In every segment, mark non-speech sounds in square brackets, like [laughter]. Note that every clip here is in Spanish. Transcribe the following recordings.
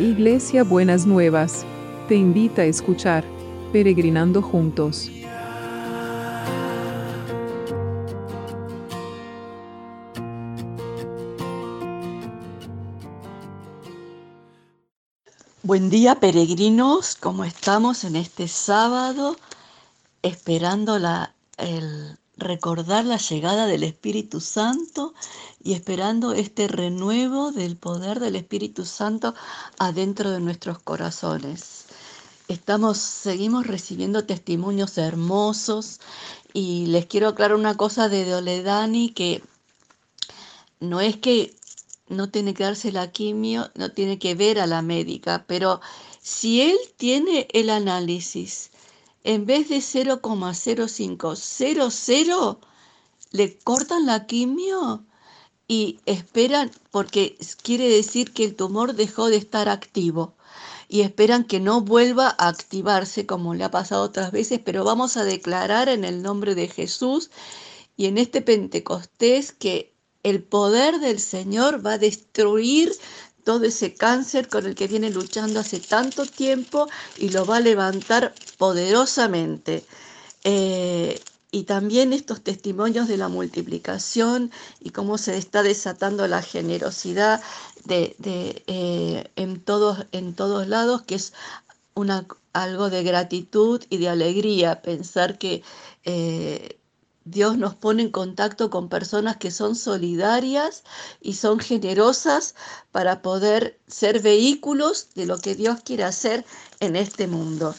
Iglesia Buenas Nuevas, te invita a escuchar Peregrinando Juntos. Buen día peregrinos, ¿cómo estamos en este sábado? Esperando la, el recordar la llegada del Espíritu Santo y esperando este renuevo del poder del Espíritu Santo adentro de nuestros corazones. Estamos, seguimos recibiendo testimonios hermosos y les quiero aclarar una cosa de Doledani que no es que no tiene que darse la quimio, no tiene que ver a la médica, pero si él tiene el análisis en vez de 0,0500, le cortan la quimio y esperan, porque quiere decir que el tumor dejó de estar activo. Y esperan que no vuelva a activarse como le ha pasado otras veces, pero vamos a declarar en el nombre de Jesús y en este Pentecostés que el poder del Señor va a destruir todo ese cáncer con el que viene luchando hace tanto tiempo y lo va a levantar poderosamente. Eh, y también estos testimonios de la multiplicación y cómo se está desatando la generosidad de, eh, en, todos, en todos lados, que es una, algo de gratitud y de alegría pensar que eh, Dios nos pone en contacto con personas que son solidarias y son generosas para poder ser vehículos de lo que Dios quiere hacer en este mundo.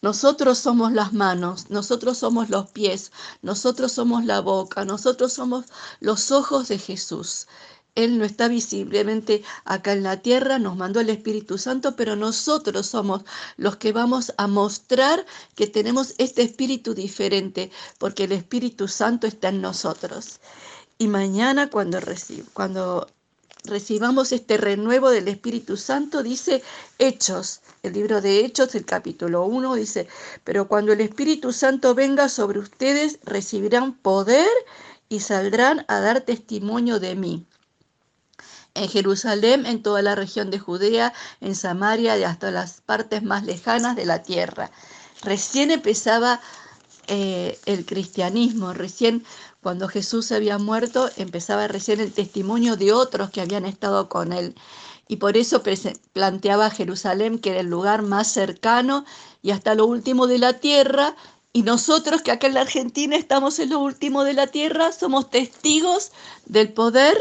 Nosotros somos las manos, nosotros somos los pies, nosotros somos la boca, nosotros somos los ojos de Jesús. Él no está visiblemente acá en la tierra, nos mandó el Espíritu Santo, pero nosotros somos los que vamos a mostrar que tenemos este espíritu diferente, porque el Espíritu Santo está en nosotros. Y mañana cuando, recibamos este renuevo del Espíritu Santo, dice Hechos, el libro de Hechos, el capítulo 1, dice, pero cuando el Espíritu Santo venga sobre ustedes, recibirán poder y saldrán a dar testimonio de mí en Jerusalén, en toda la región de Judea, en Samaria y hasta las partes más lejanas de la tierra. Recién empezaba eh, el cristianismo, recién cuando Jesús había muerto, empezaba recién el testimonio de otros que habían estado con él. Y por eso planteaba Jerusalén que era el lugar más cercano y hasta lo último de la tierra. Y nosotros que acá en la Argentina estamos en lo último de la tierra, somos testigos del poder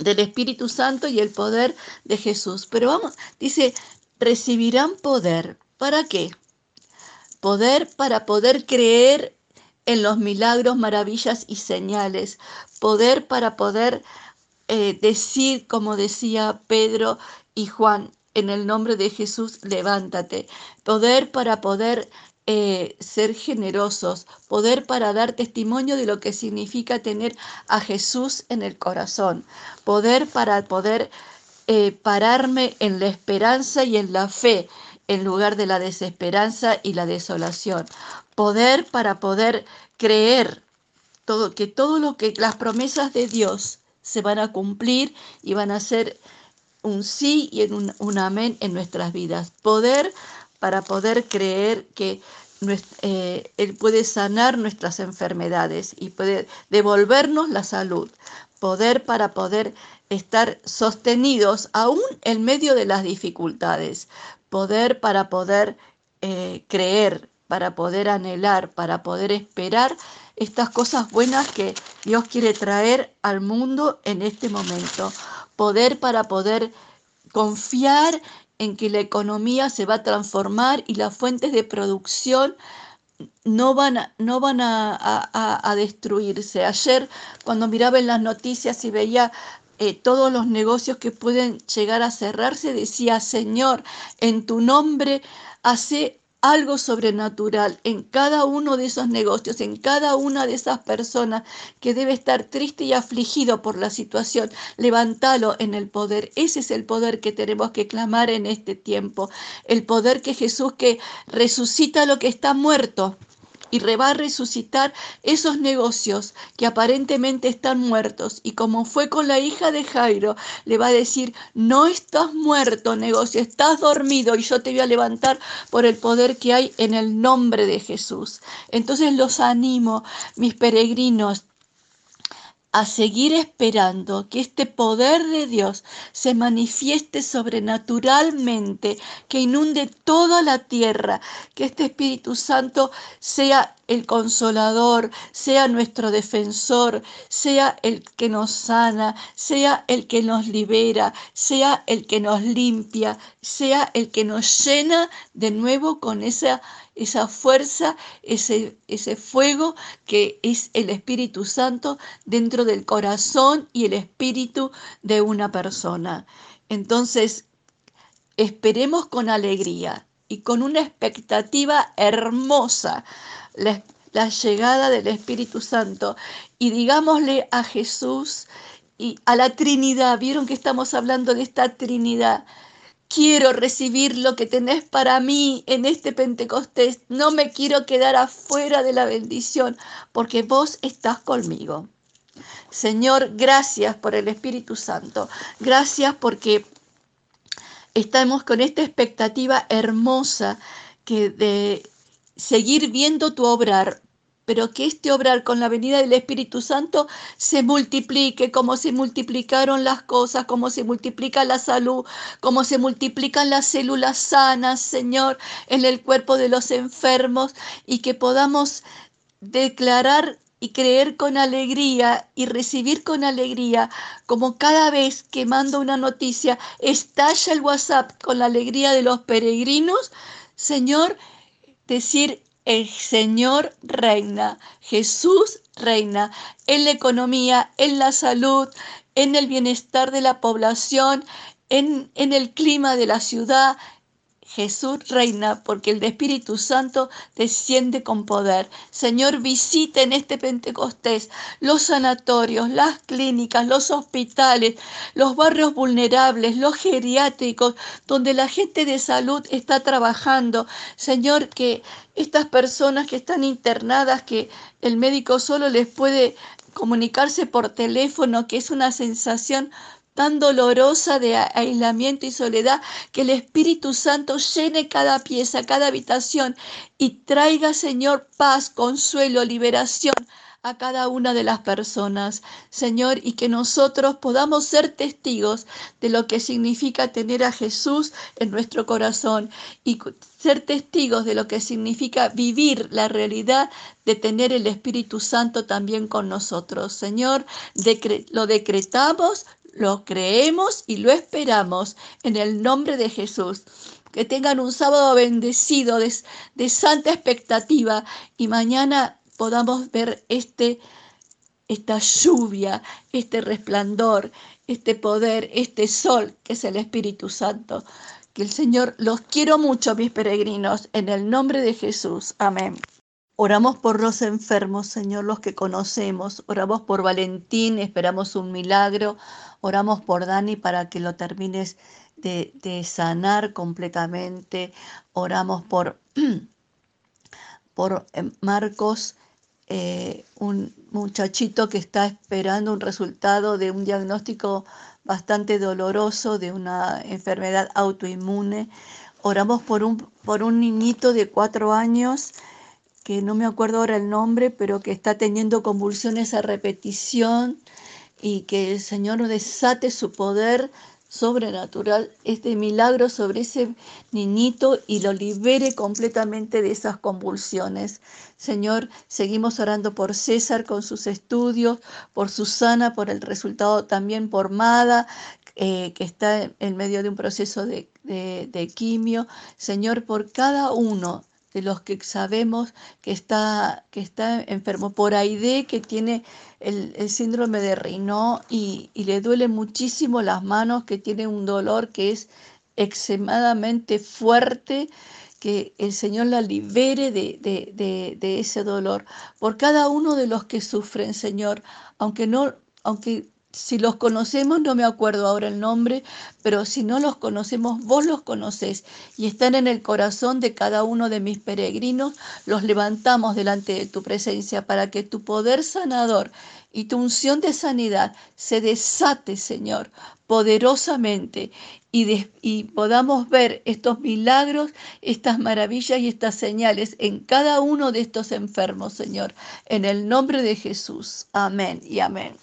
del Espíritu Santo y el poder de Jesús. Pero vamos, dice, recibirán poder. ¿Para qué? Poder para poder creer en los milagros, maravillas y señales. Poder para poder eh, decir, como decía Pedro y Juan, en el nombre de Jesús, levántate. Poder para poder eh, ser generosos, poder para dar testimonio de lo que significa tener a Jesús en el corazón, poder para poder eh, pararme en la esperanza y en la fe en lugar de la desesperanza y la desolación, poder para poder creer que todo lo que las promesas de Dios se van a cumplir y van a ser un sí y un, un amén en nuestras vidas. Poder para poder creer que eh, Él puede sanar nuestras enfermedades y puede devolvernos la salud, poder para poder estar sostenidos aún en medio de las dificultades, poder para poder eh, creer, para poder anhelar, para poder esperar estas cosas buenas que Dios quiere traer al mundo en este momento, poder para poder confiar en que la economía se va a transformar y las fuentes de producción no van a, no van a, destruirse. Ayer cuando miraba en las noticias y veía eh, todos los negocios que pueden llegar a cerrarse, decía, Señor, en tu nombre hace algo sobrenatural en cada uno de esos negocios, en cada una de esas personas que debe estar triste y afligido por la situación. Levántalo en el poder. Ese es el poder que tenemos que clamar en este tiempo. El poder que Jesús que resucita lo que está muerto y va a resucitar esos negocios que aparentemente están muertos. Y como fue con la hija de Jairo, le va a decir, no estás muerto negocio, estás dormido y yo te voy a levantar por el poder que hay en el nombre de Jesús. Entonces los animo, mis peregrinos, a seguir esperando que este poder de Dios se manifieste sobrenaturalmente, que inunde toda la tierra, que este Espíritu Santo sea el consolador, sea nuestro defensor, sea el que nos sana, sea el que nos libera, sea el que nos limpia, sea el que nos llena de nuevo con esa esa fuerza, ese, ese fuego que es el Espíritu Santo dentro del corazón y el espíritu de una persona. Entonces, esperemos con alegría y con una expectativa hermosa la, llegada del Espíritu Santo y digámosle a Jesús y a la Trinidad, vieron que estamos hablando de esta Trinidad, quiero recibir lo que tenés para mí en este Pentecostés. No me quiero quedar afuera de la bendición porque vos estás conmigo. Señor, gracias por el Espíritu Santo. Gracias porque estamos con esta expectativa hermosa que de seguir viendo tu obrar pero que este obrar con la venida del Espíritu Santo se multiplique como se multiplicaron las cosas, como se multiplica la salud, como se multiplican las células sanas, Señor, en el cuerpo de los enfermos y que podamos declarar y creer con alegría y recibir con alegría, como cada vez que mando una noticia, estalla el WhatsApp con la alegría de los peregrinos, Señor, decir, el Señor reina, Jesús reina en la economía, en la salud, en el bienestar de la población, en, en el clima de la ciudad, Jesús reina porque el Espíritu Santo desciende con poder. Señor, visite en este Pentecostés los sanatorios, las clínicas, los hospitales, los barrios vulnerables, los geriátricos, donde la gente de salud está trabajando. Señor, que estas personas que están internadas, que el médico solo les puede comunicarse por teléfono, que es una sensación tan dolorosa de aislamiento y soledad, que el Espíritu Santo llene cada pieza, cada habitación y traiga, Señor, paz, consuelo, liberación a cada una de las personas, Señor, y que nosotros podamos ser testigos de lo que significa tener a Jesús en nuestro corazón y ser testigos de lo que significa vivir la realidad de tener el Espíritu Santo también con nosotros. Señor, lo decretamos, lo creemos y lo esperamos en el nombre de Jesús. Que tengan un sábado bendecido de, santa expectativa y mañana podamos ver este, esta lluvia, este resplandor, este poder, este sol que es el Espíritu Santo. Que el Señor los quiero mucho, mis peregrinos, en el nombre de Jesús. Amén. Oramos por los enfermos, Señor, los que conocemos. Oramos por Valentín, esperamos un milagro. Oramos por Dani para que lo termines de, sanar completamente. Oramos por, [clears throat] por eh, Marcos, eh, un muchachito que está esperando un resultado de un diagnóstico bastante doloroso de una enfermedad autoinmune. Oramos por un, por un niñito de cuatro años que no me acuerdo ahora el nombre, pero que está teniendo convulsiones a repetición y que el Señor desate su poder sobrenatural, este milagro sobre ese niñito y lo libere completamente de esas convulsiones. Señor, seguimos orando por César con sus estudios, por Susana, por el resultado también por Mada, eh, que está en medio de un proceso de, de quimio. Señor, por cada uno de los que sabemos que está, que está enfermo, por Aide que tiene el, síndrome de Rino y, le duele muchísimo las manos, que tiene un dolor que es extremadamente fuerte, que el Señor la libere de, de, de, ese dolor. Por cada uno de los que sufren, Señor, aunque no, aunque si los conocemos, no me acuerdo ahora el nombre, pero si no los conocemos, vos los conocés y están en el corazón de cada uno de mis peregrinos, los levantamos delante de tu presencia para que tu poder sanador y tu unción de sanidad se desate, Señor, poderosamente y, y, podamos ver estos milagros, estas maravillas y estas señales en cada uno de estos enfermos, Señor, en el nombre de Jesús. Amén y amén.